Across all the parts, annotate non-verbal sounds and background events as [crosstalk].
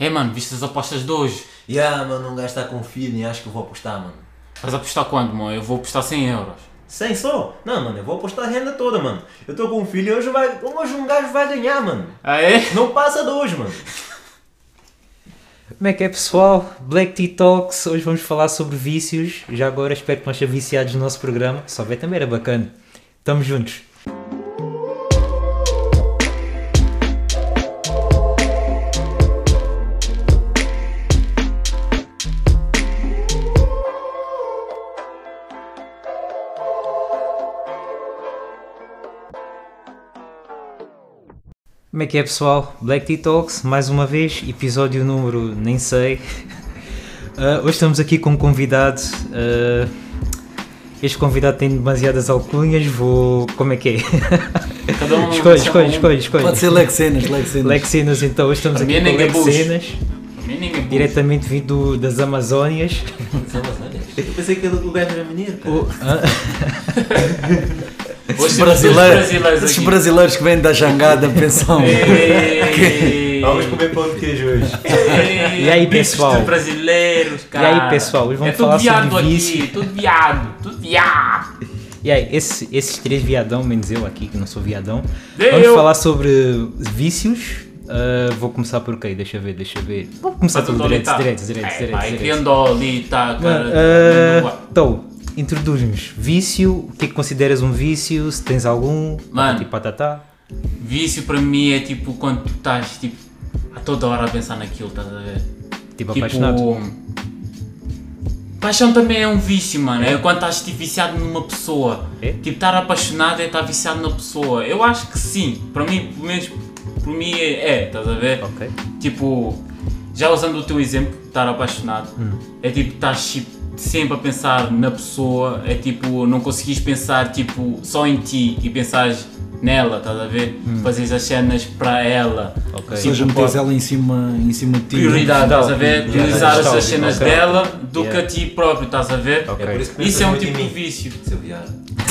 É, mano, viste as apostas de hoje? Yeah, mano, um gajo está com feeling, acho que eu vou apostar, mano. Vais apostar quanto, mano? Eu vou apostar 100 euros. 100 só? Não, mano, eu vou apostar a renda toda, mano. Eu estou com um filho e hoje, vai, hoje um gajo vai ganhar, mano. Ah, é? Não passa de hoje, mano. [laughs] Como é que é pessoal? Black Tea Talks, hoje vamos falar sobre vícios. Já agora espero que não estejam viciados no nosso programa. Só ver também era bacana. Tamo juntos. Como é que é pessoal? Black Tea Talks, mais uma vez, episódio número nem sei. Uh, [laughs] hoje estamos aqui com um convidado. uh, este convidado tem demasiadas alcunhas, vou. Como é que é? [laughs] Cada um. escolhe, escolhe, um. escolhe, escolhe. Pode ser Lexenas, Lexenas. Lexenas, então hoje estamos aqui é com ninguém Lexenas, puxa. diretamente vindo das Amazónias. Eu pensei que o gajo era mineiro, cara. O- hã? Hoje Esses temos dois brasileiros, brasileiros esses brasileiros que vêm da jangada [laughs] pensam. Ei. Vamos comer pão de queijo hoje. E aí, pessoal? brasileiros, cara. aí, pessoal? Hoje vamos é falar sobre viado aqui, vício. tudo viado, tudo viado. E aí, esse- esses três viadão, menos eu aqui, que não sou viadão, Eu. vamos falar sobre vícios. Ah, vou começar por quê? Deixa eu ver, deixa eu ver. Vou começar pelo direito, direito, direito, É, direito, pai, direito. criando ali, tá, Mano, cara. então, introduz-nos. Vício, o que é que consideras um vício? Se tens algum? Mano. Tipo, patatá. Vício para mim é tipo quando tu estás tipo, a toda hora a pensar naquilo, estás a ver? Tipo, apaixonado. Paixão também é um vício, mano. É, quando estás tipo, viciado numa pessoa. É? Tipo, estar apaixonado é estar viciado na pessoa. Eu acho que sim. Para mim, pelo menos, por mim é, é, estás a ver? Ok. Tipo, já usando o teu exemplo, estar apaixonado, Hum. é tipo, estás tipo, sempre a pensar na pessoa, é tipo, não conseguis pensar tipo, só em ti e pensares nela, estás a ver? Fazes as cenas para ela. Hum. Ok. Ou seja, Tipo, metes ela em cima, em cima de ti. Prioridade, estás a ver? Yeah, Priorizar yeah, as cenas ok. dela do Yeah. que a ti próprio, estás a ver? Ok. É por isso que Isso é um tipo de vício. Seu viado. [laughs]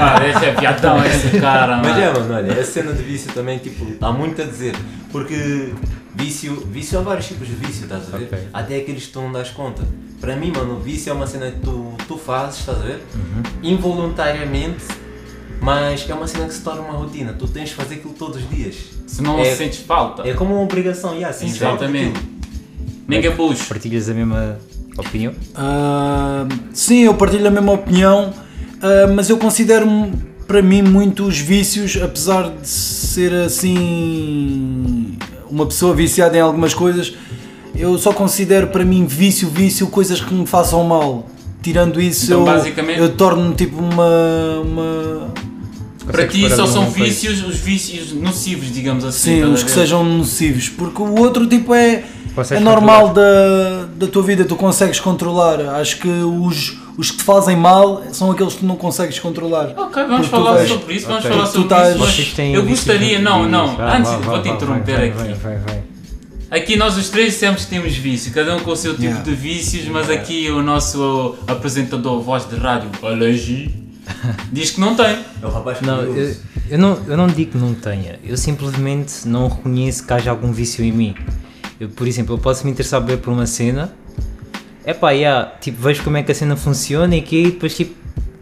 Ah, esse é viadão, esse cara, Mas mano. é, mano, olha, essa cena de vício também, tipo, há muito a dizer. Porque vício, vício há vários tipos de vício, estás a ver? Ok. Até aqueles que tu não das conta. Para mim, mano, o vício é uma cena que tu, tu fazes, estás a ver? Involuntariamente, mas é uma cena que se torna uma rotina. Tu tens de fazer aquilo todos os dias. Se não É- sentes falta. É como uma obrigação, e assim, Exatamente. Ninguém puxa. Partilhas a mesma opinião? Ah, sim, eu partilho a mesma opinião, ah, mas eu considero para mim muito os vícios, apesar de ser assim uma pessoa viciada em algumas coisas, eu só considero para mim vício, vício, coisas que me façam mal. Tirando isso, Então, eu, basicamente- eu torno-me tipo uma, uma. Para ti só são vícios, os vícios nocivos, digamos assim. Sim, os que sejam nocivos, porque o outro tipo é, Consegues é normal da, da tua vida, tu consegues controlar. Acho que os, os que te fazem mal são aqueles que tu não consegues controlar. Ok, vamos falar sobre isso, vamos falar sobre estás- isso. mas eu gostaria, não, não, Vá, antes vá, de vá, vou-te vá, interromper vai, aqui. vai, vai, vai. Aqui nós os três dissemos que temos vício, cada um com o seu tipo Yeah. de vícios, mas aqui o nosso apresentador, voz de rádio, Alagi, [laughs] diz que não tem. É o rapaz Não, eu, eu não, eu não digo que não tenha, eu simplesmente não reconheço que haja algum vício em mim. Eu, por exemplo, eu posso me interessar bem por uma cena, é pá, yeah, tipo, vejo como é que a cena funciona e que e depois tipo,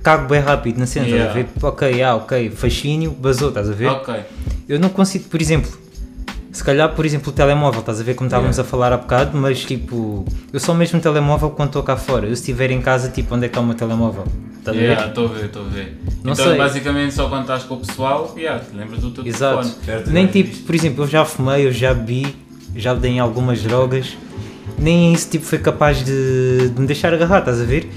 cago bem rápido na cena, estás a Yeah. ver? Ok, yeah, ok, fascínio, basou, estás a ver? Ok. Eu não consigo, por exemplo, se calhar, por exemplo, o telemóvel, estás a ver como estávamos a falar há bocado, mas tipo, eu só mesmo o telemóvel quando estou cá fora. Eu se estiver em casa, tipo, onde é que está o meu telemóvel? Estás a ver? Yeah, Estou a ver, estou a ver. Não então sei. basicamente só quando estás com o pessoal, yeah, te lembras do teu Exato. telefone. Perto Nem tipo, visto. por exemplo, eu já fumei, eu já bebi, já dei em algumas drogas, nem isso tipo foi capaz de, de me deixar agarrar, estás a ver?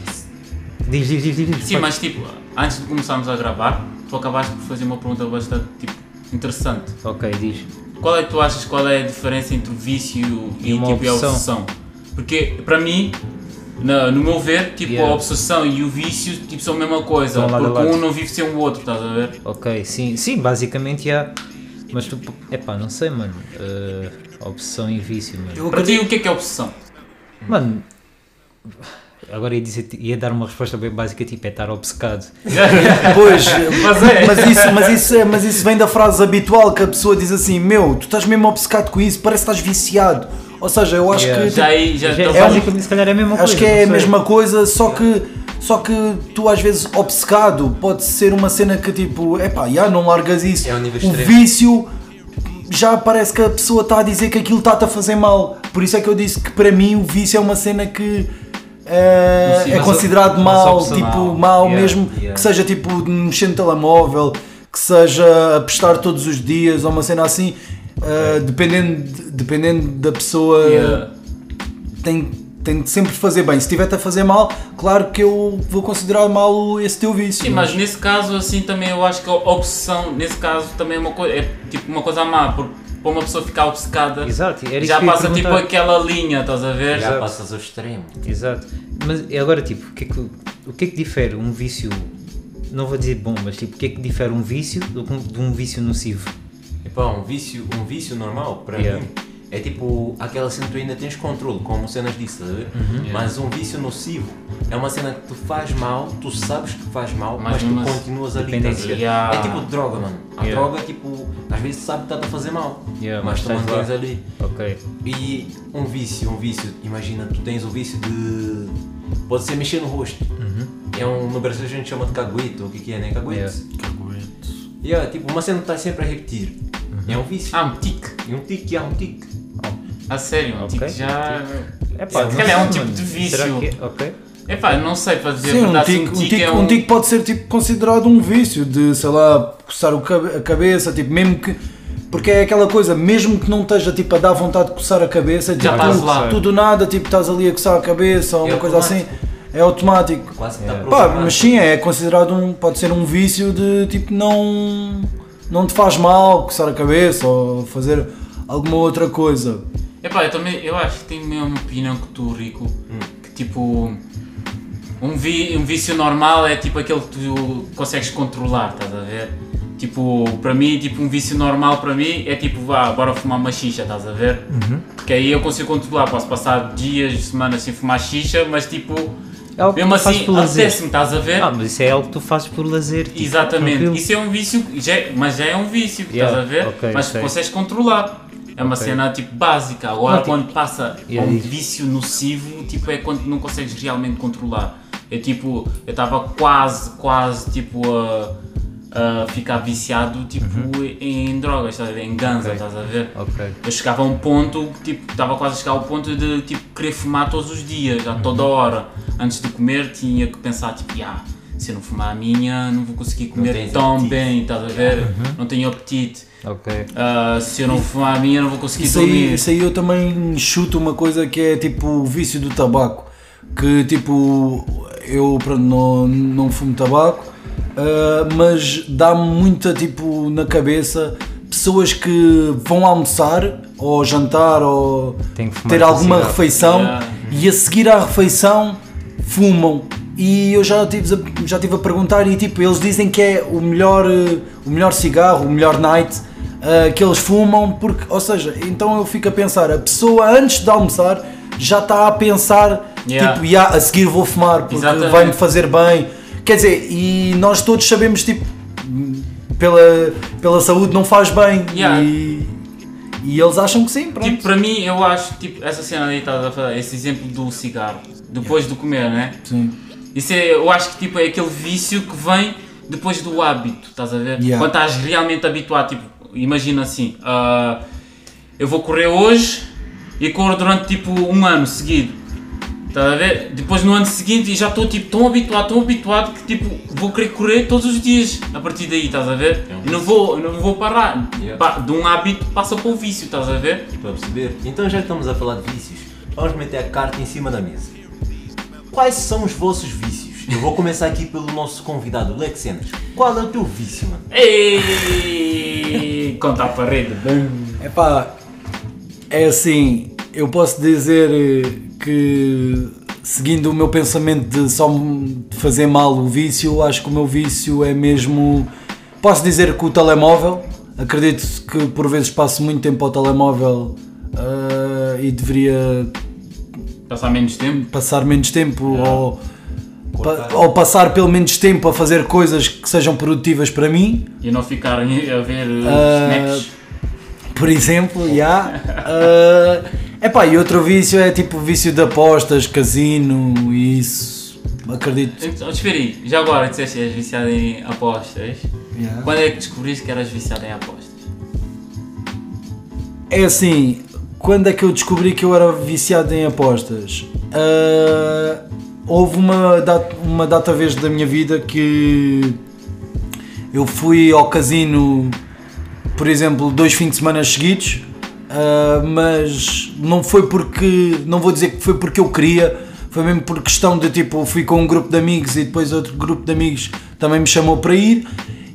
Diz, diz, diz, diz. Sim, mas tipo, antes de começarmos a gravar, tu acabaste por fazer uma pergunta bastante tipo, interessante. Ok, diz. Qual é que tu achas qual é a diferença entre o vício e, E uma tipo, e a obsessão. obsessão? Porque para mim, na- no meu ver, tipo, Yeah. a obsessão e o vício tipo, são a mesma coisa, porque um não vive sem o outro, estás a ver? Ok, sim, sim, basicamente já. Mas tu, epá, não sei, mano. Uh, obsessão e vício, mano. Eu Para ti, o que é que é obsessão? Mano, agora ia, dizer, ia dar uma resposta bem básica, tipo, é estar obcecado. [laughs] Pois, Mas é. mas isso, mas, isso, é- mas isso vem da frase habitual que a pessoa diz assim: Meu, tu estás mesmo obcecado com isso, parece que estás viciado. Ou seja, eu acho Yeah. que. Já aí, já Já, estou é basicamente, se calhar é a mesma coisa. Acho que é a mesma coisa, só que, só que tu às vezes obcecado pode ser uma cena que tipo, epá, já não largas isso. É um nível o extremo. vício já parece que a pessoa está a dizer que aquilo está-te a fazer mal. Por isso é que eu disse que para mim o vício é uma cena que eh, Sim, é considerado mal, tipo, mal Yeah, mesmo, yeah. que seja tipo de mexer no telemóvel, que seja a prestar todos os dias ou uma cena assim. eh, dependendo, dependendo da pessoa Yeah. tem, tem de sempre fazer bem. Se estiver-te a fazer mal, claro que eu vou considerar mal esse teu vício. Sim, mas nesse caso, assim, também eu acho que a obsessão, nesse caso, também é uma coisa, é tipo uma coisa má, porque para uma pessoa ficar obcecada, Exato, era isso já passa tipo aquela linha, estás a ver? Já Exato. passas ao extremo. Exato. Mas agora, tipo, o que, é que, o que é que difere um vício, não vou dizer bom, mas tipo, o que é que difere um vício um- de um vício nocivo? Epá, um vício, um vício normal, para Yeah. mim, é tipo aquela cena que tu ainda tens controle, como cenas disso, estás a ver? Uhum. Mas um vício nocivo é uma cena que te faz mal, tu sabes que faz mal, Mas mas, tu assim, continuas ali? Yeah. É tipo droga, mano. A Yeah. droga, tipo, às vezes tu sabes que está a fazer mal, Yeah, mas mas tu mantens ali. Ok. E um vício, um vício, imagina, tu tens o vício de. Pode ser mexer no rosto. É um, no Brasil a gente chama de caguete, ou o que, que é, né? Caguete. Yeah. Yeah, tipo, uma cena que está sempre a repetir. É um vício. Ah, um tique. E um tique, há um tique. A sério, um Ok, tique já. É pá, Se calhar é um tipo de vício. Será que é? Ok. Epá, não sei para dizer Sim, um tique, um um, tique é um um. tique pode ser tipo, considerado um vício de, sei lá, coçar o cabe- a cabeça, tipo, mesmo que. Porque é aquela coisa, mesmo que não esteja tipo, a dar vontade de coçar a cabeça, Já tipo, estás tu, lá. tu do nada tipo, estás ali a coçar a cabeça ou É uma coisa assim, é automático. Quase que está Yeah. Pá, mas sim, é considerado um. pode ser um vício de tipo, não. não te faz mal coçar a cabeça ou fazer alguma outra coisa. Epá, eu também eu acho que tenho a mesma opinião que tu, Rico. Que tipo. Um, vi, um vício normal é tipo aquele que tu consegues controlar, estás a ver? Tipo, para mim, tipo, um vício normal para mim é tipo, vá, bora fumar uma xixa, estás a ver? Porque aí eu consigo controlar, posso passar dias, semanas sem fumar xixa, mas tipo, É algo que mesmo assim, apetece-me, estás a ver? Ah, mas isso é algo que tu fazes por lazer. tipo, Exatamente, tranquilo. isso é um vício, já é- mas já é um vício, Yeah, estás a ver? ok, mas sei. consegues controlar. É uma Ok. cena tipo básica. Agora Não, tipo- quando passa a um vício nocivo, tipo, é quando não consegues realmente controlar. É tipo, eu estava quase, quase tipo a, a ficar viciado tipo em drogas, estás a ver? Em ganza, Ok. estás a ver? Ok. Eu chegava a um ponto, tipo, estava quase a chegar ao ponto de tipo, querer fumar todos os dias, a toda hora. Antes de comer tinha que pensar, tipo, ah, se eu não fumar a minha, não vou conseguir comer tão apetite. bem, estás a ver? Não tenho apetite. Ok. Ah, se eu não fumar a minha, não vou conseguir Isso dormir. aí, isso aí eu também chuto uma coisa que é tipo o vício do tabaco. Que tipo, eu pronto, não, não fumo tabaco, ah, mas dá-me muita tipo na cabeça pessoas que vão almoçar ou jantar ou Tem que fumar ter alguma cigarro. refeição Yeah. e a seguir à refeição fumam. E eu já tive, a- já tive a perguntar e tipo, eles dizem que é o melhor, o melhor cigarro, o melhor night eh, que eles fumam, porque, ou seja, então eu fico a pensar, a pessoa antes de almoçar já está a pensar, Yeah. tipo, "Ya, a seguir vou fumar porque vai-me fazer bem. Quer dizer, e nós todos sabemos, tipo, pela, pela saúde não faz bem. Yeah. E, e eles acham que sim, pronto. Tipo, para mim, eu acho, tipo, essa cena aí, estás a falar, esse exemplo do cigarro, depois de comer, né? Sim. Isso é, eu acho que tipo, é aquele vício que vem depois do hábito, estás a ver? Yeah. Quando estás realmente habituado, tipo, imagina assim, ah, eu vou correr hoje e corro durante tipo um ano seguido. Estás a ver? Depois no ano seguinte e já estou tipo tão habituado, tão habituado que tipo vou querer correr todos os dias a partir daí, estás a ver? É um E não vou, não vou parar. Yeah. De um hábito passa para o vício, estás a ver? Para perceber? Então já que estamos a falar de vícios, vamos meter a carta em cima da mesa. Quais são os vossos vícios? Eu vou começar aqui pelo nosso convidado, Lex Cenas. Qual é o teu vício, mano? Ei, conta a parede. Bum. Epá, é assim, eu posso dizer eh, que seguindo o meu pensamento de só fazer mal o vício, acho que o meu vício é mesmo. Posso dizer que o telemóvel, acredito que por vezes passo muito tempo ao telemóvel ah, e deveria Passar menos tempo. passar menos tempo ou, Cortar. Pa- ou passar pelo menos tempo a fazer coisas que sejam produtivas para mim, E não ficarem a ver uh, Ah, snaps. por exemplo, [laughs] já. Uh, epá, e outro vício é tipo vício de apostas, casino e isso. Acredito. Espera aí, já agora disseste que és viciado em apostas. já. Quando é que descobriste que eras viciado em apostas? É assim, quando é que eu descobri que eu era viciado em apostas? Ah, houve uma data, uma data vez da minha vida que eu fui ao casino, por exemplo, dois fins de semana seguidos, ah, mas não foi porque, não vou dizer que foi porque eu queria, foi mesmo por questão de tipo, fui com um grupo de amigos e depois outro grupo de amigos também me chamou para ir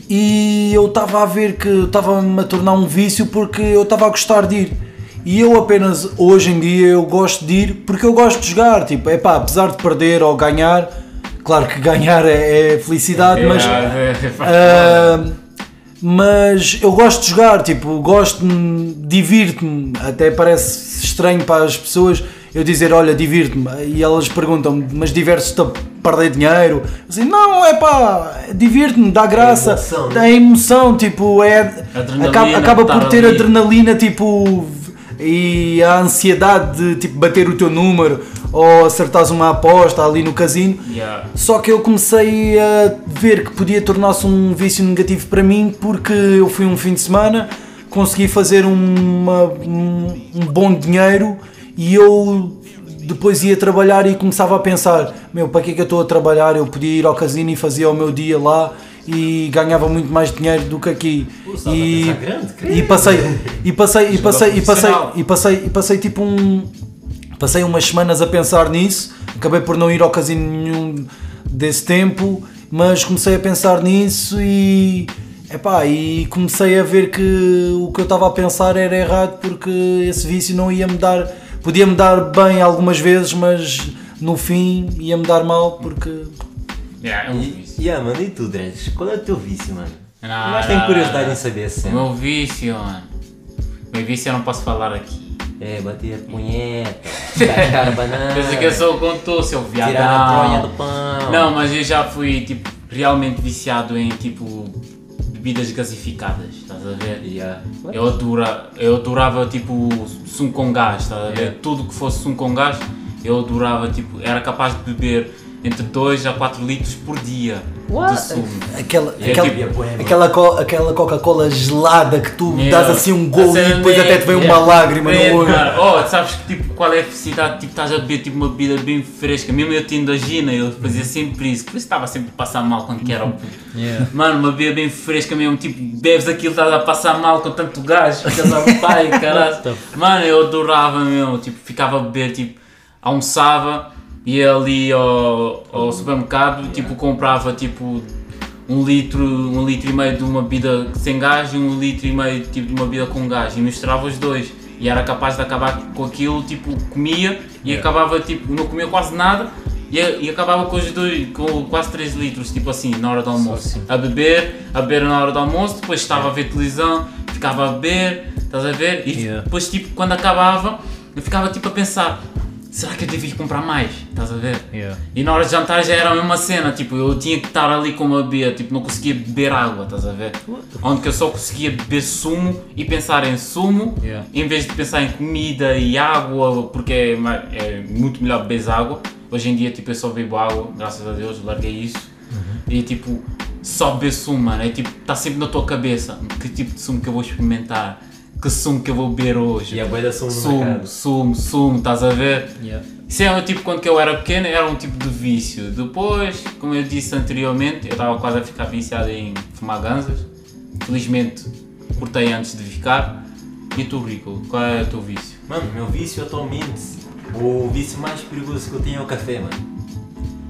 e eu estava a ver que estava-me a tornar um vício porque eu estava a gostar de ir. E eu apenas hoje em dia eu gosto de ir porque eu gosto de jogar, tipo, é pá, apesar de perder ou ganhar, claro que ganhar é, é felicidade, mas É, é, ah, mas eu gosto de jogar, tipo, gosto, divirto-me, até parece estranho para as pessoas eu dizer, olha, divirto-me, e elas perguntam-me, mas divertes-te a perder dinheiro? Assim, não, é pá, divirto-me, dá graça, emoção, né? dá emoção, tipo, é, Adrenalina, acaba, acaba por estar ter ali. adrenalina, tipo, e a ansiedade de, tipo, bater o teu número, ou acertares uma aposta ali no casino, Yeah. só que eu comecei a ver que podia tornar-se um vício negativo para mim porque eu fui um fim de semana, consegui fazer uma- um, um bom dinheiro e eu depois ia trabalhar e começava a pensar, meu, para que é que eu estou a trabalhar? Eu podia ir ao casino e fazia o meu dia lá e ganhava muito mais dinheiro do que aqui. E, grande, credo. e passei, e passei, e passei, e passei, e passei, e passei tipo um. Passei umas semanas a pensar nisso, acabei por não ir ao casino nenhum desse tempo, mas comecei a pensar nisso e. Epá, e comecei a ver que o que eu estava a pensar era errado porque esse vício não ia me dar. Podia me dar bem algumas vezes, mas no fim ia me dar mal porque. Yeah, é um E, yeah, mano, e tu, Dregs? Qual é o teu vício, mano? Não, Mas tenho curiosidade não. em saber O sempre. meu vício, mano. O meu vício eu não posso falar aqui. É, bater a punheta, [laughs] banana, Pensa que eu sou como tu, seu viadão. tirar a bronha do pão. Não, mas eu já fui tipo realmente viciado em tipo bebidas gasificadas, estás a ver? Yeah. Eu, adora, eu adorava tipo sumo com gás, estás a ver? Yeah. Tudo que fosse sumo com gás, eu adorava, tipo, era capaz de beber entre 2 a 4 litros por dia What? de sumo. Aquela, É aquela, tipo, é aquela, co- aquela Coca-Cola gelada que tu Yeah. dás assim um gol e depois é- até te vem uma yeah. lágrima É, no olho. cara, Oh, sabes que tipo, qual é a felicidade? Tipo, estás a beber tipo, uma bebida bem fresca. Mesmo eu tendo a Gina, eu fazia sempre isso. Por isso estava sempre a passar mal quando que era o puto. Yeah. Mano, uma bebida bem fresca mesmo. Tipo, bebes aquilo, estás a passar mal com tanto gás. Ficas a pai, caralho. [laughs] Mano, eu adorava mesmo. Tipo, ficava a beber, tipo, almoçava, ia ali ao, ao supermercado, tipo, comprava tipo um litro, um litro e meio de uma bebida sem gás e um litro e meio tipo, de uma bebida com gás e misturava os dois e era capaz de acabar com aquilo, tipo, comia e acabava, tipo, não comia quase nada e, e acabava com os dois, com quase 3 litros, tipo assim, na hora do almoço. A beber, a beber na hora do almoço, depois estava a ver televisão, ficava a beber, estás a ver? E Yeah. depois, tipo, quando acabava, eu ficava, tipo, a pensar, será que eu devia comprar mais? Estás a ver? Yeah. E na hora de jantar já era a mesma cena, tipo, eu tinha que estar ali com uma bebida, tipo, não conseguia beber água, estás a ver? Onde que eu só conseguia beber sumo e pensar em sumo, Yeah. em vez de pensar em comida e água, porque é, é muito melhor beber água. Hoje em dia, tipo, eu só bebo água, graças a Deus, larguei isso. E tipo, só beber sumo, mano, é tipo, está sempre na tua cabeça, que tipo de sumo que eu vou experimentar, que sumo que eu vou beber hoje. E a boia sumo Sumo, sumo, sumo, estás a ver? Yeah. Isso é um tipo, quando eu era pequeno, era um tipo de vício. Depois, como eu disse anteriormente, eu estava quase a ficar viciado em fumar ganzas. Felizmente, cortei antes de ficar. E tu, Rico, qual é o teu vício? Mano, meu vício atualmente, o vício mais perigoso que eu tenho é o café, mano.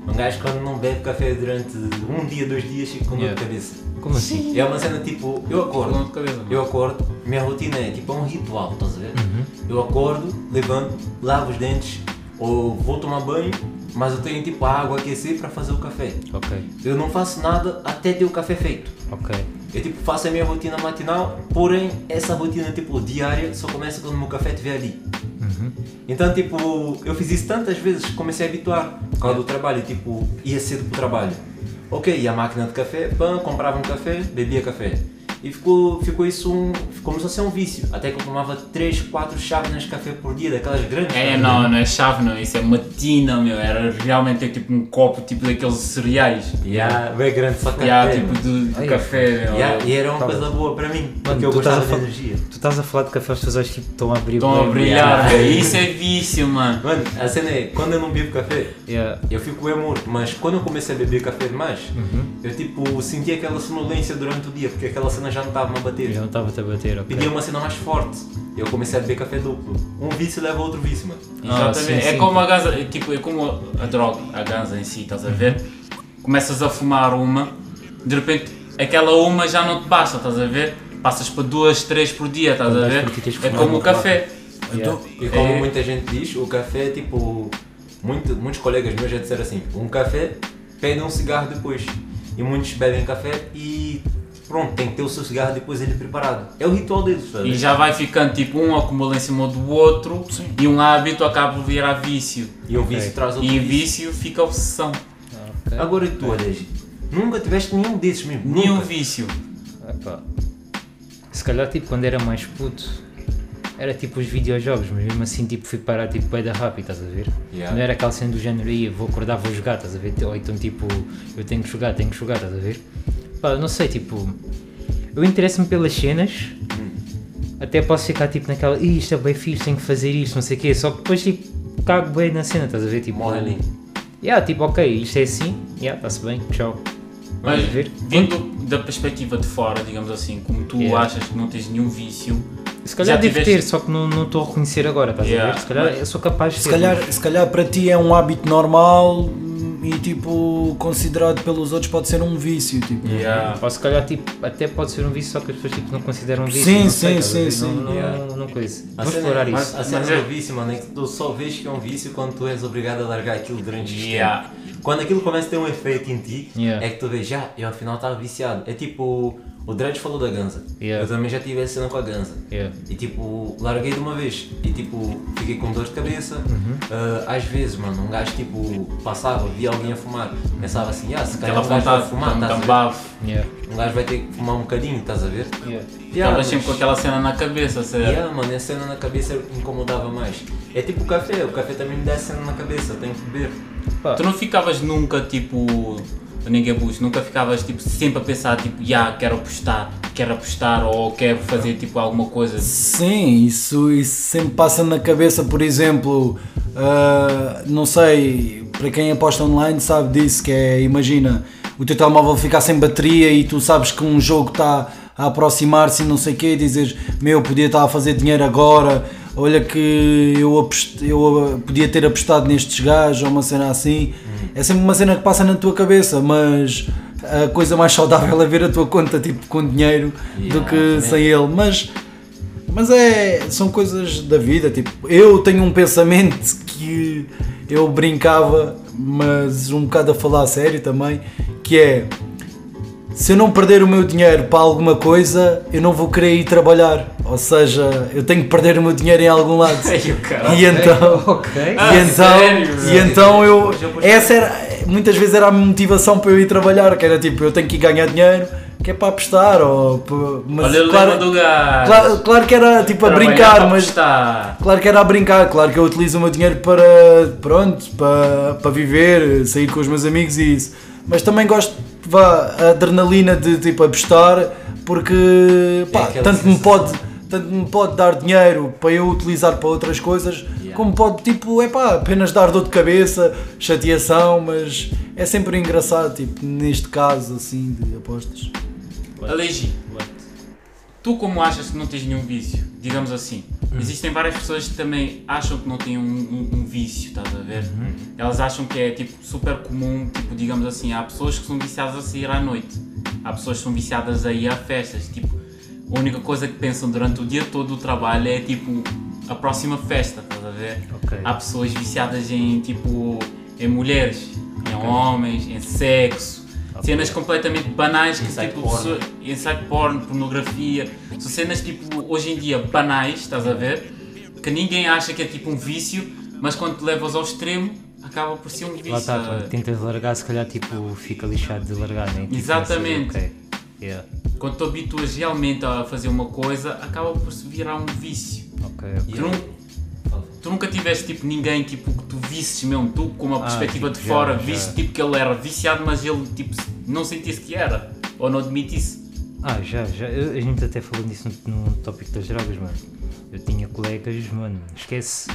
Um gajo quando não bebe café durante um dia, dois dias, fica com dor Yeah. de cabeça. Como assim? É uma cena tipo, eu acordo, de cabeça. eu acordo, minha rotina é tipo é um ritual, estás a ver? Uhum. Eu acordo, levanto, lavo os dentes, ou vou tomar banho, mas eu tenho tipo a água a aquecer para fazer o café. Ok, Eu não faço nada até ter o café feito. ok. Eu tipo faço a minha rotina matinal, porém essa rotina tipo diária só começa quando o meu café estiver ali. Então tipo, eu fiz isso tantas vezes que comecei a habituar por causa do trabalho, tipo, ia cedo pro trabalho. Ok, ia à máquina de café, pã, comprava um café, bebia café. E ficou, ficou isso um. começou a ser um vício. Até que eu tomava 3, 4 chávenas de café por dia, daquelas grandes. É, não, não é chave não, isso é matina, meu. Era realmente tipo um copo tipo daqueles cereais. Yeah, bem grande só café. Yeah, tipo mano. de, de Ai, café, meu. Yeah, e era uma Tá coisa boa para mim, porque tu eu gostava estás a de falar- energia. Tu estás a falar de café, as pessoas tipo, estão a abrir Estão a brilhar, Yeah. Isso é vício, mano. Mano, a cena é, quando eu não bebo café, Yeah. eu fico bem morto, mas quando eu comecei a beber café demais, eu tipo senti aquela sonolência durante o dia, porque aquela cena já não estava a bater. Já não estava-te a bater, ok. Pedia uma cena mais forte. Eu comecei a beber café duplo. Um vício leva a outro vício, mano. Ah, Exatamente. sim, é sim. como a ganza, é tipo, é como a droga, a ganza em si, estás a ver? Começas a fumar uma, de repente aquela uma já não te basta, estás a ver? Passas para duas, três por dia, estás a ver? É como o café. Yeah. E como É. muita gente diz, o café é tipo. Muito, muitos colegas meus já disseram assim: um café pede um cigarro depois. E muitos bebem café e pronto, tem que ter o seu cigarro depois ele preparado. É o ritual deles, sabe? E já vai ficando tipo um acumula em cima do outro e um hábito acaba por virar vício. E um vício Ok. traz outro E vício. vício fica obsessão. Ok. Agora e tu, olhas, nunca tiveste nenhum desses mesmo. Nenhum Nunca. vício. Epá. Se calhar tipo quando era mais puto era tipo os videojogos, mas mesmo assim tipo fui parar tipo bem da rápido, estás a ver? Yeah. Não era aquela cena do género aí, vou acordar, vou jogar, estás a ver? Ou então tipo, eu tenho que jogar, tenho que jogar, estás a ver? Pá, não sei, tipo, eu interesso-me pelas cenas, até posso ficar tipo naquela, "Ih, isto é bem fixe, tenho que fazer isto, não sei o quê, só que depois tipo cago bem na cena, estás a ver? Tipo, ali. Yeah, tipo, ok, isto é assim, yeah, está-se bem, tchau. Mas Vamos ver. vindo da perspectiva de fora, digamos assim, como tu Yeah. achas que não tens nenhum vício, Se calhar Já tiveste- ter, só que não não estou a reconhecer agora, estás a Yeah. ver? Se calhar eu sou capaz de Se ter. calhar, se calhar para ti é um hábito normal hum, e tipo considerado pelos outros pode ser um vício. Tipo. yeah. Ou se calhar tipo, até pode ser um vício, só que as pessoas tipo, não consideram um vício. Sim, não sei, sim, a ver? sim, Não, sim. não, Yeah. não, não coisa. A Vou cena, explorar mas isso. a cena Mas é- do vício, mano, é que tu só vês que é um vício quando tu és obrigado a largar aquilo durante Yeah. tempo. Quando aquilo começa a ter um efeito em ti, Yeah. é que tu vês, já, eu afinal estava viciado. É tipo, o Dredge falou da ganza. Yeah. Eu também já tive essa cena com a ganza. Yeah. E tipo, larguei de uma vez. E tipo, fiquei com dor de cabeça. Uhum. Ah, às vezes, mano, um gajo tipo, passava, via alguém a fumar. Pensava assim, ah, se calhar Aquela um gajo vai fumar, um estás a ver? bafo. Yeah. Um gajo vai ter que fumar um bocadinho, estás a ver? Yeah. Yeah, Estavas sempre mas- com aquela cena na cabeça, certo? Yeah, mano, a cena na cabeça incomodava mais. É tipo o café, o café também me dá a cena na cabeça, tenho que beber. Pá, Tu não ficavas nunca tipo. Ninguém bush, nunca ficavas tipo, sempre a pensar tipo, já quero apostar, quero apostar ou quero fazer tipo alguma coisa. Sim, isso, isso sempre passa na cabeça, por exemplo, ah, não sei, para quem aposta online sabe disso, que é, imagina, o teu telemóvel ficar sem bateria e tu sabes que um jogo está a aproximar-se e não sei o quê, e dizes, meu, podia estar a fazer dinheiro agora, olha que eu, apost- eu podia ter apostado nestes gajos, ou uma cena assim, é sempre uma cena que passa na tua cabeça, mas a coisa mais saudável é ver a tua conta tipo com dinheiro do Yeah, que também. sem ele, mas mas é, são coisas da vida, tipo, eu tenho um pensamento que eu brincava, mas um bocado a falar a sério também, que é se eu não perder o meu dinheiro para alguma coisa, eu não vou querer ir trabalhar. Ou seja, eu tenho que perder o meu dinheiro em algum lado. [laughs] Ai. E então, ok. Ah, e então, sério, e então eu, essa era, muitas vezes era a motivação para eu ir trabalhar, que era tipo, eu tenho que ir ganhar dinheiro, que é para apostar, ou, para- mas Olha o claro, do gajo. claro, claro que era tipo a brincar, mas apostar. claro que era a brincar, claro que eu utilizo o meu dinheiro para, pronto, para, para viver, sair com os meus amigos e isso, mas também gosto, vá, a adrenalina de tipo apostar, porque pá, aquela tanto me pode tanto me pode dar dinheiro para eu utilizar para outras coisas, Yeah. como pode, tipo, é pá, apenas dar dor de cabeça, chateação, mas é sempre engraçado, tipo, neste caso, assim, de apostas. Alegi, tu como achas que não tens nenhum vício, digamos assim, existem várias pessoas que também acham que não têm um, um- um vício, estás a ver? Elas acham que é tipo super comum, tipo, digamos assim, há pessoas que são viciadas a sair à noite, há pessoas que são viciadas a ir a festas, tipo, a única coisa que pensam durante o dia todo do trabalho é tipo a próxima festa, estás a ver? Ok. Há pessoas viciadas em tipo em mulheres, em homens, em sexo. Cenas completamente banais que Inside tipo. porn. Inside porn, pornografia. São cenas tipo, hoje em dia, banais, estás a ver? Que ninguém acha que é tipo um vício, mas quando te levas ao extremo, acaba por ser um vício. Lá está, quando tentas largar, se calhar tipo, fica lixado de largar, né? Tipo, Exatamente. nessa- ok. Yeah. Quando te habituas realmente a fazer uma coisa, acaba por se virar um vício. Ok, ok. Tu, nun- tu nunca tiveste tipo ninguém tipo, que tu visses mesmo, tu com uma Ah, perspectiva tipo, de fora, já. viste tipo que ele era viciado, mas ele tipo não sentisse que era, ou não admitisse. Ah, já, já. Eu- a gente até falou disso no, no tópico das drogas, mano. Eu tinha colegas, mano, esquece.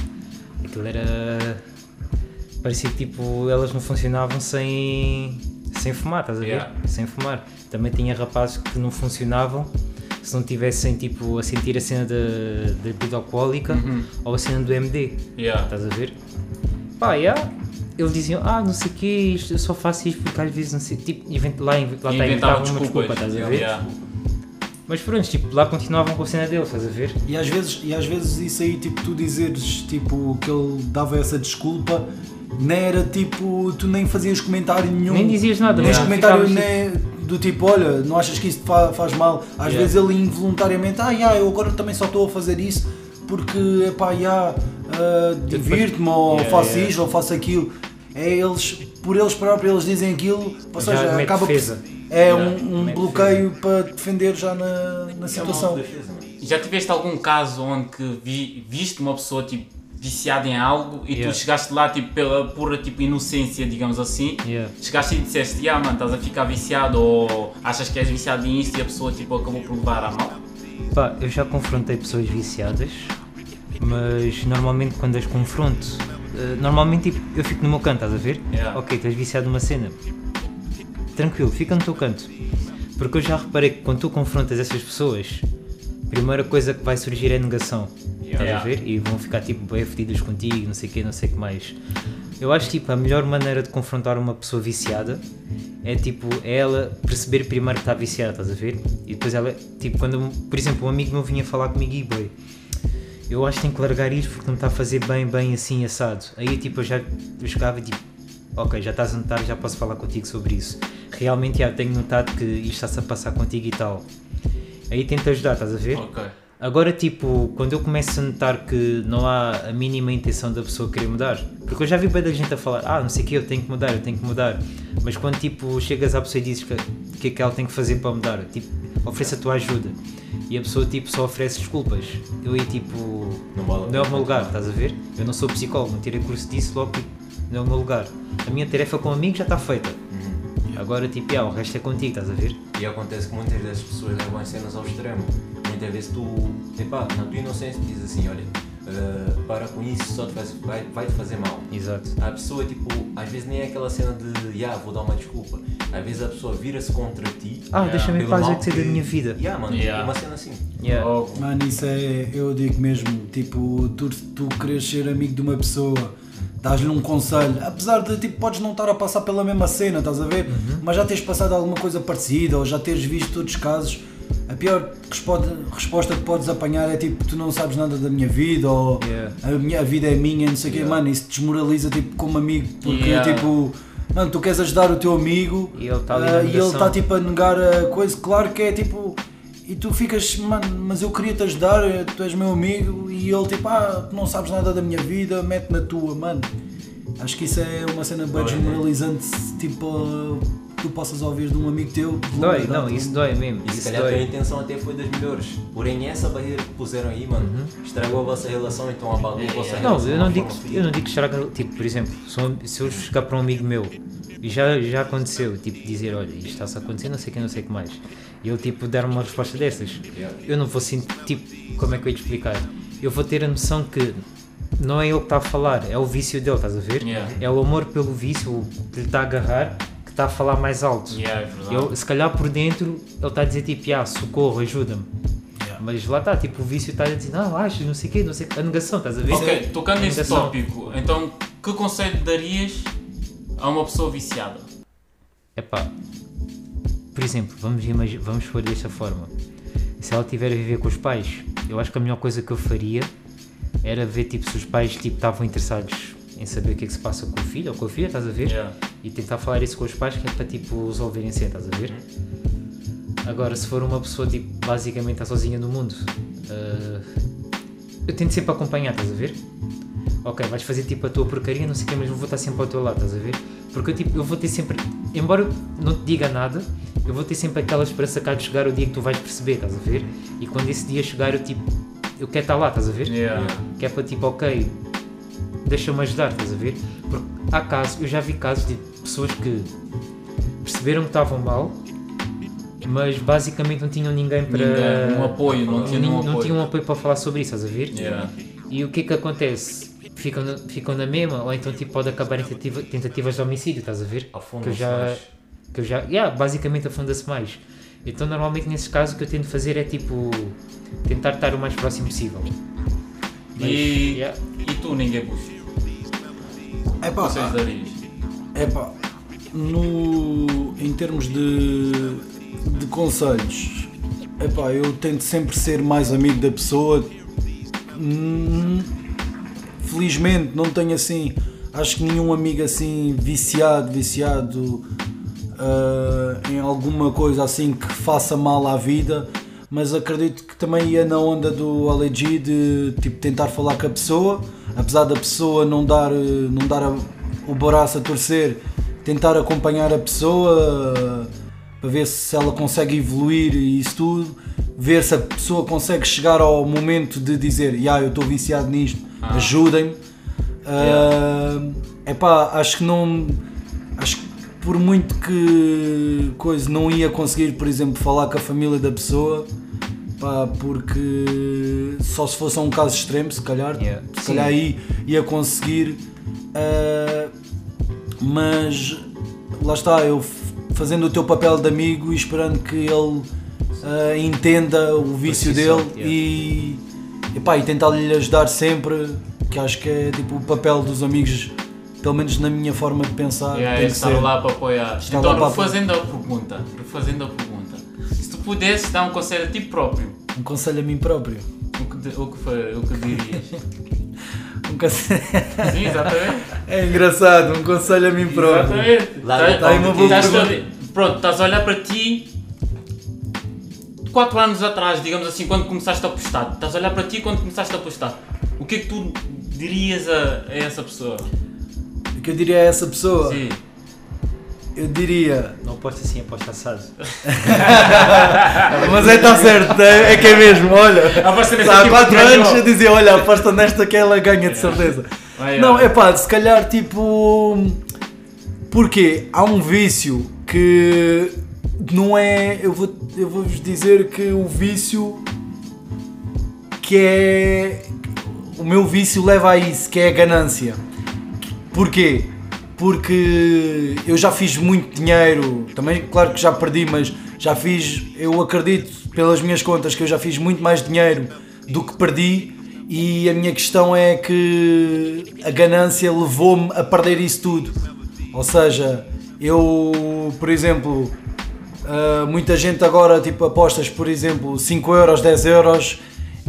Aquilo era. Parecia que tipo, elas não funcionavam sem. sem fumar, estás a ver? Yeah. Sem fumar. Também tinha rapazes que não funcionavam se não tivessem tipo a sentir a cena da da bebida alcoólica Uhum. ou a cena do MD. Yeah. Estás a ver? Pá, yeah. Eles diziam, ah, não sei o quê, isto- eu só faço isto porque às vezes não sei, tipo, invent, lá, lá está, inventavam inventavam uma desculpas. desculpa, estás a ver? Yeah. Mas pronto, tipo, lá continuavam com a cena deles, estás a ver? E às vezes, e às vezes isso aí, tipo, tu dizeres tipo, que ele dava essa desculpa, nem era tipo, tu nem fazias comentário nenhum. Nem dizias nada, Nem mas comentário nem do tipo, olha, não achas que isso te fa- faz mal? Às Yeah. vezes ele involuntariamente, ah, yeah, eu agora também só estou a fazer isso porque, epá, yeah, ah, divirto-me ou Yeah, faço yeah. isto ou faço aquilo. É eles, por eles próprios, eles dizem aquilo, ou Já seja, mete acaba por- defesa. É um, um bloqueio para defender já na, na situação. Já tiveste algum caso onde que vi, viste uma pessoa tipo viciada em algo e Yeah. tu chegaste lá tipo pela pura tipo inocência, digamos assim, Yeah. chegaste e disseste, ah mano, estás a ficar viciado ou achas que és viciado nisto e a pessoa tipo acabou por levar a mal? Pá, eu já confrontei pessoas viciadas, mas normalmente quando as confronto, eh, normalmente tipo, eu fico no meu canto, estás a ver? Yeah. Ok, estás viciado numa cena. Tranquilo, fica no teu canto. Porque eu já reparei que quando tu confrontas essas pessoas, a primeira coisa que vai surgir é negação. Estás Yeah. a ver? E vão ficar tipo bem fedidas contigo, não sei o que, não sei o que mais. Eu acho tipo a melhor maneira de confrontar uma pessoa viciada é tipo é ela perceber primeiro que está viciada, estás a ver? E depois ela, tipo, quando, por exemplo, um amigo meu vinha falar comigo e boi, eu acho que tenho que largar isto porque não está a fazer bem, bem assim assado. Aí tipo eu já eu chegava e tipo, ok, já estás a notar, já posso falar contigo sobre isso. Realmente já tenho notado que isto está-se a passar contigo e tal. Aí tento ajudar, estás a ver? Ok. Agora, tipo, quando eu começo a notar que não há a mínima intenção da pessoa querer mudar, porque eu já vi bem da gente a falar, ah, não sei o que, eu tenho que mudar, eu tenho que mudar, mas quando, tipo, chegas à pessoa e dizes que o que é que ela tem que fazer para mudar, tipo, oferece a tua ajuda, e a pessoa, tipo, só oferece desculpas, eu aí, tipo, Não vale não é o meu lugar, estás a ver? Eu não sou psicólogo, não tirei curso disso, logo, tipo, não é o meu lugar. A minha tarefa com amigos já está feita. Agora, tipo, ah, o resto é contigo, estás a ver? E acontece que muitas dessas pessoas levam as cenas ao extremo. Muitas vezes tu, epá, na tua inocência diz assim, olha, eh, para com isso, só te faz, vai, vai te fazer mal. Exato. A pessoa, tipo, às vezes nem é aquela cena de, yeah, vou dar uma desculpa. Às vezes a pessoa vira-se contra ti. Ah, Yeah. deixa-me em pelo paz mal é que sei da minha vida. Yeah, mano, Yeah. é uma cena assim. Yeah. Ou- Mano, isso é, eu digo mesmo, tipo, tu, tu queres ser amigo de uma pessoa, dás-lhe um conselho, apesar de, tipo, podes não estar a passar pela mesma cena, estás a ver? Mas já teres passado alguma coisa parecida, ou já teres visto outros casos, a pior resposta, que podes apanhar é tipo, tu não sabes nada da minha vida, ou Yeah. a, minha, a vida é minha, não sei o quê, mano, isso desmoraliza, tipo, como amigo, porque, Yeah. tipo... Mano, tu queres ajudar o teu amigo E ele tá ali na ah, e ele negação. está tipo a negar a coisa, claro que é tipo. E tu ficas, mano, mas eu queria te ajudar, eh, tu és meu amigo, e ele tipo, ah, tu não sabes nada da minha vida, mete na tua, mano. Acho que isso é uma cena bem desmoralizante, tipo, tu possas ouvir de um amigo teu. Dói, não, isso dói mesmo. E se calhar a tua dói. intenção até foi das melhores. Porém, essa barreira que puseram aí, mano, estragou a vossa relação, então abalou a vossa É. Não, relação. eu de não digo, forma eu não digo que estraga, tipo, por exemplo, se eu- eu chegar para um amigo meu e já, já aconteceu, tipo, dizer, olha, isto está-se a acontecer, não sei o que, não sei o que mais, e ele, tipo, der uma resposta dessas, eu não vou sentir, tipo, como é que eu ia te explicar? Eu vou ter a noção que não é ele que está a falar, é o vício dele, estás a ver? Yeah. É o amor pelo vício, que lhe está a agarrar, que está a falar mais alto. Yeah, é. Ele, se calhar por dentro ele está a dizer tipo, ah, socorro, ajuda-me. Mas lá está, tipo, o vício está a dizer, não, acho, não sei o quê, não sei quê. A negação, estás a ver? Ok, tocando nesse tópico, então que conselho darias a uma pessoa viciada? Epá, por exemplo, vamos, vamos pôr desta forma. Se ela estiver a viver com os pais, eu acho que a melhor coisa que eu faria era ver tipo, se os pais tipo, estavam interessados em saber o que é que se passa com o filho ou com a filha, estás a ver? Yeah. E tentar falar isso com os pais que é para tipo resolverem cena, estás a ver? Agora, se for uma pessoa tipo basicamente está sozinha no mundo, ah, eu tento sempre acompanhar, estás a ver? Ok, vais fazer tipo a tua porcaria, não sei o que, mas eu vou estar sempre ao teu lado, estás a ver? Porque eu, tipo, eu vou ter sempre, embora eu não te diga nada, eu vou ter sempre aquela esperança cá de chegar o dia que tu vais perceber, estás a ver? E quando esse dia chegar, eu tipo, eu quero estar lá, estás a ver? Yeah. Que é para tipo, ok, deixa-me ajudar, estás a ver? Porque há casos, eu já vi casos de pessoas que perceberam que estavam mal, mas basicamente não tinham ninguém para. Ninguém, um apoio, não tinha nenhum não apoio. tinham um apoio para falar sobre isso, estás a ver? Yeah. E o que é que acontece? Ficam na, ficam na mesma, ou então tipo, pode acabar em tentativa- tentativas de homicídio, estás a ver? Que eu Afundam-se já. mais. Que eu já. Yeah, basicamente afunda-se mais. Então normalmente nesses casos o que eu tento fazer é tipo. tentar estar o mais próximo possível. Mas, E, yeah. e tu, ninguém puxa. É pá, Vocês darias. é pá, no, em termos de, de conselhos, é pá, eu tento sempre ser mais amigo da pessoa. Hum, Felizmente não tenho assim, acho que nenhum amigo assim viciado, viciado ah, em alguma coisa assim que faça mal à vida, mas acredito que também ia na onda do LG de tipo tentar falar com a pessoa, apesar da pessoa não dar, eh, não dar o braço a torcer, tentar acompanhar a pessoa ah, para ver se ela consegue evoluir e isso tudo, ver se a pessoa consegue chegar ao momento de dizer, yeah, eu estou viciado nisto, ajudem-me. É pá, acho que não. Acho que por muito que coisa não ia conseguir, por exemplo, falar com a família da pessoa, pá, porque só se fosse um caso extremo, se calhar, Yeah. se Sim. calhar aí ia conseguir, ah, mas lá está, eu fazendo o teu papel de amigo e esperando que ele ah, entenda o vício dele yeah. e, epá, e tentar-lhe ajudar sempre, que acho que é tipo o papel dos amigos, pelo menos na minha forma de pensar, Yeah, tem é que estar ser. lá para apoiar. Estar então, refazendo a pergunta, refazendo a pergunta, pudesses dar um conselho a ti próprio, Um conselho a mim próprio. o que, o que, foi- o que dirias? [laughs] Um conselho... Sim, exatamente. é engraçado, um conselho a mim próprio. Exatamente. Lá Tá- tá aí uma boa estás Pronto, estás a olhar para ti 4 anos atrás, digamos assim, quando começaste a apostar. Estás a olhar para ti quando começaste a apostar. O que é que tu dirias a, a essa pessoa? O que eu diria a essa pessoa? Sim. Eu diria. Não aposta assim, aposta assado. [laughs] Mas é, está certo, é, é que é mesmo, olha. Há equipa 4 que ganhou. anos eu dizia, olha, aposta nesta que ela ganha de certeza. Vai, Não, é pá, se calhar tipo. Porque há um vício que não é. Eu vou- eu vou-vos dizer que o vício que é. O meu vício leva a isso, que é a ganância. Porquê? Porque eu já fiz muito dinheiro, também claro que já perdi, mas já fiz, eu acredito pelas minhas contas que eu já fiz muito mais dinheiro do que perdi e a minha questão é que a ganância levou-me a perder isso tudo. Ou seja, eu, por exemplo, Uh, muita gente agora tipo apostas por exemplo 5 euros, 10 euros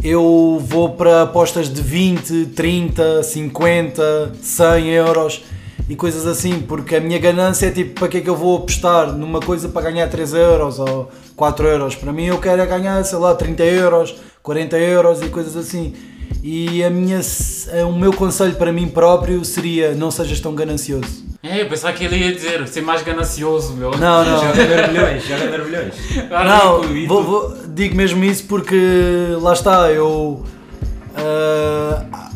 eu vou para apostas de 20, 30, 50, 100 euros e coisas assim porque a minha ganância é tipo para que é que eu vou apostar numa coisa para ganhar 3 euros ou 4 euros? Para mim eu quero é ganhar sei lá 30 euros, 40 euros e coisas assim. E a minha, o meu conselho para mim próprio seria não sejas tão ganancioso. É, eu pensava que ele ia dizer ser mais ganancioso, meu. não, não. Joga mergulhões, joga mergulhões. Ah, [laughs] Não, vou- vou- digo mesmo isso porque lá está, eu ah,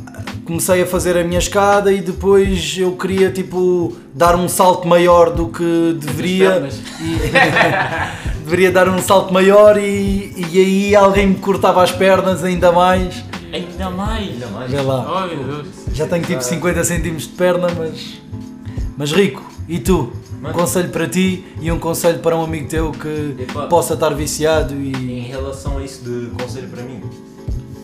comecei a fazer a minha escada e depois eu queria tipo dar um salto maior do que deveria. pernas. E- [laughs] deveria dar um salto maior e, e aí alguém me cortava as pernas ainda mais. Ainda mais. Ainda mais. Vê lá. Oh. Já tenho tipo 50 centímetros de perna, mas. Mas rico, e tu? Um conselho para ti e um conselho para um amigo teu que Epá. possa estar viciado e. Em relação a isso de conselho para mim,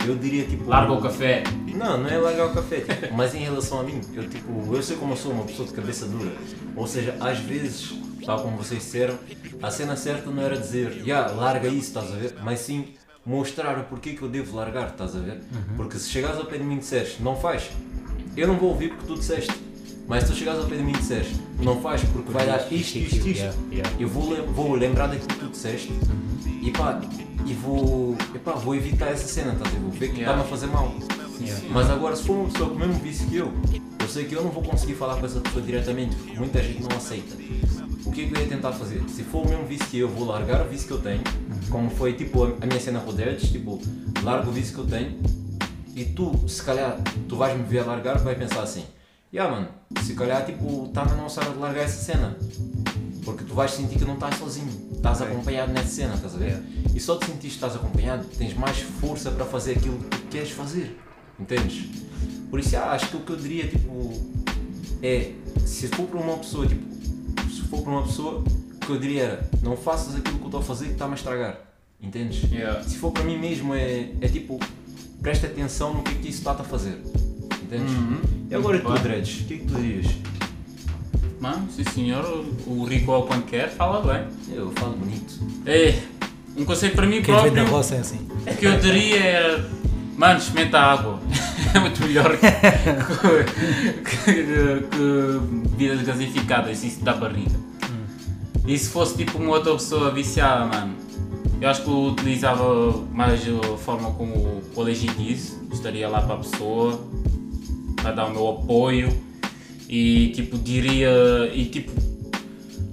eu diria tipo. Larga o café. Não, não é largar o café, tipo, mas em relação a mim, eu tipo, eu sei como eu sou uma pessoa de cabeça dura. Ou seja, às vezes, tal como vocês disseram, a cena certa não era dizer, yeah, larga isso, estás a ver? Mas sim mostrar o porquê que eu devo largar, estás a ver? Porque se chegares ao pé de mim e disseres, não faz, eu não vou ouvir porque tu disseste. Mas se tu chegares ao pé de mim e disseres, não faz porque vai dar isto, isto, isto, Yeah, yeah. eu vou, vou lembrar daquilo que tu disseste e pá, e vou, epá, vou evitar essa cena, tá? Vou ver que Yeah. está-me a fazer mal. Yeah. Mas agora, se for uma pessoa com o mesmo vício que eu, eu sei que eu não vou conseguir falar com essa pessoa diretamente, porque muita gente não aceita. O que é que eu ia tentar fazer? Se for o mesmo vício que eu, vou largar o vício que eu tenho, como foi tipo a minha cena com o Dreads, tipo, largo o vício que eu tenho e tu, se calhar, tu vais me ver largar, vai pensar assim, yeah mano, se calhar tipo, está na nossa hora de largar essa cena. Porque tu vais sentir que não estás sozinho, estás acompanhado nessa cena, estás a ver? E só de sentir que estás acompanhado, tens mais força para fazer aquilo que tu queres fazer, entendes? Por isso, ah, acho que o que eu diria, tipo, é, se for para uma pessoa, tipo, se for para uma pessoa, o que eu diria era, não faças aquilo que eu estou a fazer que está-me a estragar, entendes? Yeah. Se for para mim mesmo, é, é tipo, presta atenção no que é que isso está a fazer, entendes? Uhum. E agora tu. Dreads, o que é que tu dirias? Mano, sim senhor, o Rico ao quando quer fala bem. Eu falo bonito. É, um conselho para mim Quem vem da próprio, roça é assim. o que eu diria era, mano, experimenta a água. [laughs] É muito melhor que, que, que bebidas gasificadas, isso dá barriga. E se fosse tipo uma outra pessoa viciada, mano, eu acho que eu utilizava mais a forma como o colégio disse, estaria lá para a pessoa, para dar o meu apoio e tipo diria e tipo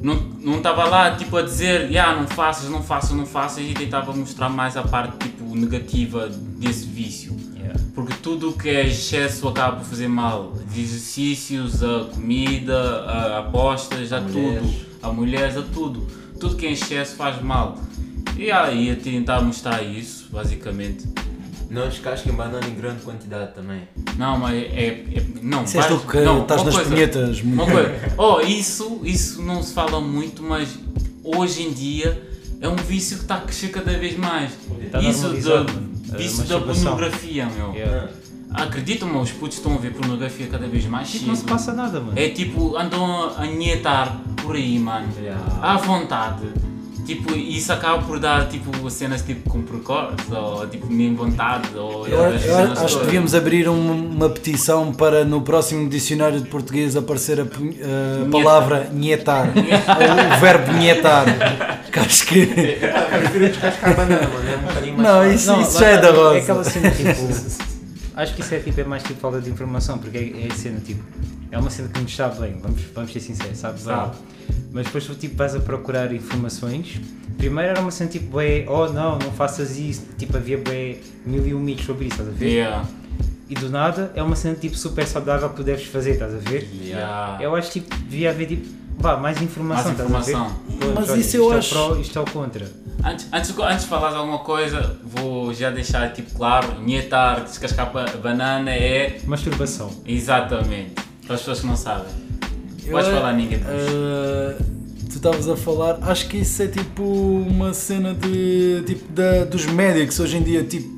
não não estava lá tipo a dizer yeah, não faças, não faças, não faças e tentava mostrar mais a parte tipo negativa desse vício. Yeah. Porque tudo o que é excesso acaba por fazer mal. De exercícios, a comida, a apostas, a, mulheres. tudo. A mulheres, a tudo. Tudo que é excesso faz mal. E aí ia tentar mostrar isso, basicamente. Não descasquem banana em grande quantidade também. Não, mas é. é não, Disseste vais- o que não, estás nas coisa, punhetas. Uma coisa. Oh, isso, isso não se fala muito, mas hoje em dia é um vício que está a crescer cada vez mais. Está isso normalizado, da, vício da pornografia, meu. Yeah. Acreditam-me, os putos estão a ver pornografia cada vez mais Tipo, não se passa nada, mano. É tipo, andam a nhetar por aí, mano. Yeah. À vontade. Tipo, isso acaba por dar tipo cenas tipo com precoce, ou tipo nem vontade, ou Eu, eu acho que devíamos abrir uma, uma petição para no próximo dicionário de português aparecer a, palavra nhetar, ou o verbo nhetar. Que acho que. Prefiro descascar banana, mano. É um bocadinho mais Não, isso, Não, isso já é da rosa. É aquela cena tipo. Acho que isso é, tipo, é mais tipo falta de informação, porque é, é a cena tipo. É uma cena que nos sabe bem, vamos, vamos ser sinceros, sabe bem. Sabe. Mas depois tu tipo, vais a procurar informações. Primeiro era uma cena tipo, bué, oh não, não faças isso. Tipo, havia bué, mil e um mitos sobre isso, estás a ver? Yeah. E do nada é uma cena tipo super saudável que tu deves fazer, estás a ver? Yeah. Eu acho tipo, devia haver tipo, vá, mais informação, Mais informação. Pois, Mas olha, isso eu isto acho- É o pró, isto é o contra. Antes, antes, antes de falar de alguma coisa, vou já deixar tipo claro, nhetar, descascar ba- banana é Masturbação. exatamente. Para as pessoas que não sabem. Eu, Podes falar ninguém depois. eh, tu estavas a falar, acho que isso é tipo uma cena de tipo da, dos médicos hoje em dia, tipo,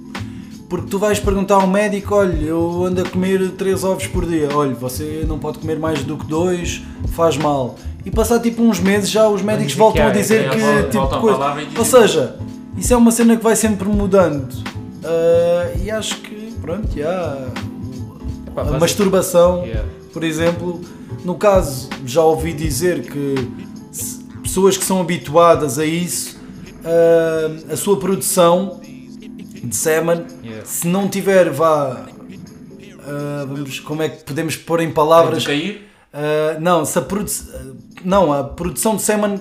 porque tu vais perguntar ao médico, olha, eu ando a comer 3 ovos por dia, olha, você não pode comer mais do que dois, faz mal. E passar tipo uns meses já os médicos dizer voltam que a dizer é, que tipo a coisa. palavra e dizem- Ou seja, isso é uma cena que vai sempre mudando. Ah, e acho que pronto, já Epá, a masturbação Yeah. por exemplo, no caso, já ouvi dizer que pessoas que são habituadas a isso, ah, a sua produção de semen, Yeah. se não tiver, vá, ah, vamos, como é que podemos pôr em palavras? Cair? Ah, não, se a não, a produção de semen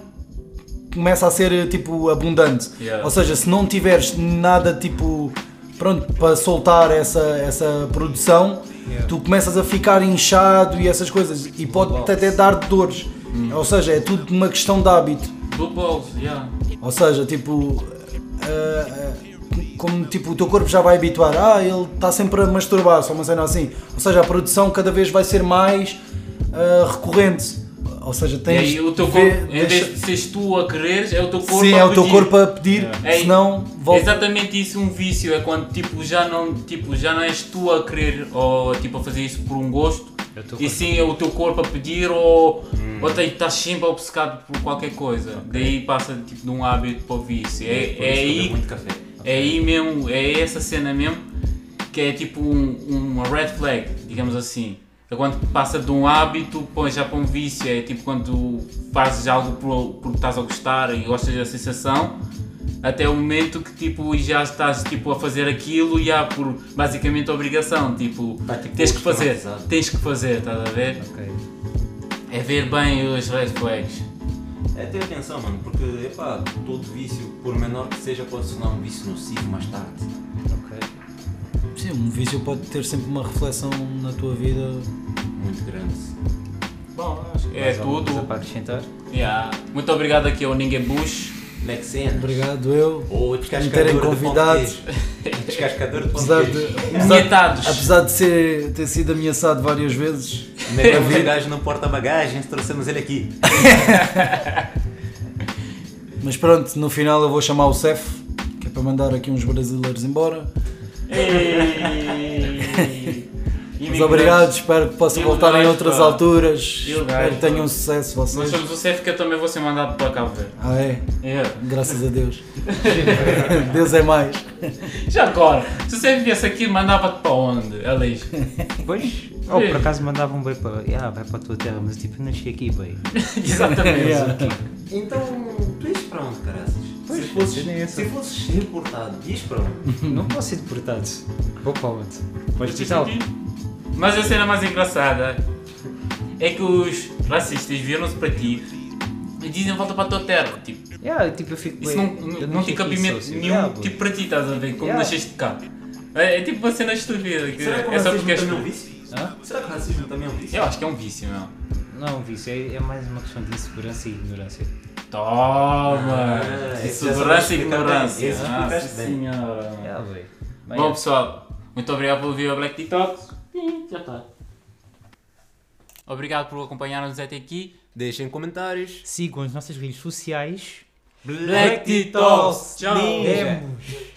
começa a ser tipo abundante. Yeah. Ou seja, se não tiveres nada tipo pronto para soltar essa, essa produção, Yeah. tu começas a ficar inchado e essas coisas e pode até dar dores. Ou seja, é tudo uma questão de hábito. Blue balls, yeah. Ou seja, tipo, ah, ah, como tipo, o teu corpo já vai habituar, ah, ele está sempre a masturbar-se, ou uma cena assim. Ou seja, a produção cada vez vai ser mais ah, recorrente. Ou seja, E tens aí o teu de corpo, ver- em vez de seres tu a quereres, é o teu corpo Sim, a é o teu pedir. corpo a pedir, É, senão volta. Exatamente isso, um vício é quando tipo já não, tipo, já não és tu a querer ou tipo a fazer isso por um gosto, É e sim é o teu corpo a pedir ou, ou te- estás sempre obcecado por qualquer coisa. Daí passa tipo de um hábito para o vício. É, é aí, muito café. É aí mesmo, é essa cena mesmo que é tipo um, uma red flag, digamos assim. É quando passa de um hábito põe já para um vício. É tipo quando fazes algo por- porque estás a gostar e gostas da sensação, até o momento que tipo já estás tipo, a fazer aquilo e há por basicamente obrigação. Tipo, Tá, tipo, tens que fazer, tens que fazer, estás a ver? Ok. É ver bem os red flags. É ter atenção, mano, porque, epá, todo vício, por menor que seja, pode se tornar um vício nocivo mais tarde. Ok. Sim, um vício pode ter sempre uma reflexão na tua vida. Muito grande. Bom, acho que é tudo. para acrescentar? Yeah. Muito obrigado aqui ao Ninguém Bush. Nexena. Obrigado eu. Ou me terem descascador de convidado. de. Descascador de Apesar de de, apesar, Vinhetados. apesar de ser, ter sido ameaçado várias vezes, Negamos o gajo no porta-bagagens, trouxemos ele aqui. [laughs] mas pronto, no final eu vou chamar o Cef, que é para mandar aqui uns brasileiros embora. Ei. Mas obrigado, espero que possa voltar em outras pá. alturas. Espero que tenham pá. sucesso Nós vocês. somos o CEF que eu também vou ser mandado para Cabo Verde. Ah é? Yeah. Graças a Deus. [laughs] Deus é mais. Já agora, se você viesse aqui, mandava-te para onde? Aleix. Pois. Oh, por acaso mandavam bem para. Yeah, vai para a tua terra, mas tipo, eu nasci aqui, bem. [laughs] Exatamente. Yeah. Então, tu ias para onde, caraças? Pois, se, fosses, é essa. se fosses reportado, ias para onde? [laughs] Não posso ser deportado. Vou para onde? Para o hospital. Mas a cena mais engraçada é que os racistas viram-se para ti e dizem volta para a tua terra. Tipo, Yeah, tipo, eu fico isso bem- não, não, não tem cabimento nenhum Yeah, tipo para ti, estás a ver? Como Yeah. nasceste cá. É, é tipo uma cena estúpida. Que Será que é só racismo porque és também é um tu. vício? Hã? Será que o racismo também é um vício? Eu acho que é um vício, meu. Não, vício, é, é mais uma questão de insegurança e ignorância. Toma! Ah, esse já Segurança e ignorância. Ah, bem. senhora. Bem, Bom é. pessoal, muito obrigado por ouvir o Black TikTok. E já está. Obrigado por acompanhar-nos até aqui. Deixem comentários. Sigam as nossas redes sociais. Black TikToks. Tchau. Vemos.